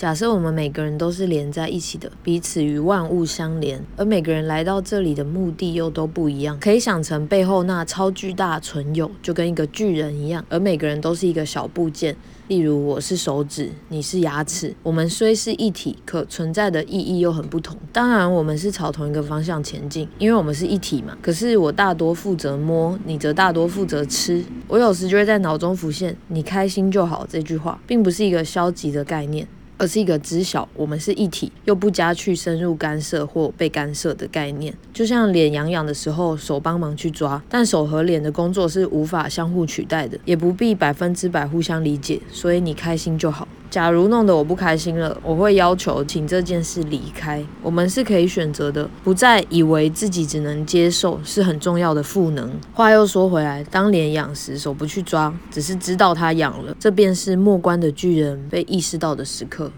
假设我们每个人都是连在一起的，彼此与万物相连，而每个人来到这里的目的又都不一样，可以想成背后那超巨大存有就跟一个巨人一样，而每个人都是一个小部件。例如我是手指，你是牙齿，我们虽是一体，可存在的意义又很不同。当然，我们是朝同一个方向前进，因为我们是一体嘛。可是我大多负责摸，你则大多负责吃。我有时就会在脑中浮现“你开心就好”这句话，并不是一个消极的概念。而是一个知晓我们是一体，又不加去深入干涉或被干涉的概念。就像脸痒痒的时候，手帮忙去抓，但手和脸的工作是无法相互取代的，也不必百分之百互相理解。所以你开心就好。假如弄得我不开心了，我会要求请这件事离开。我们是可以选择的，不再以为自己只能接受是很重要的赋能。话又说回来，当脸痒时，手不去抓，只是知道它痒了，这便是末关的巨人被意识到的时刻。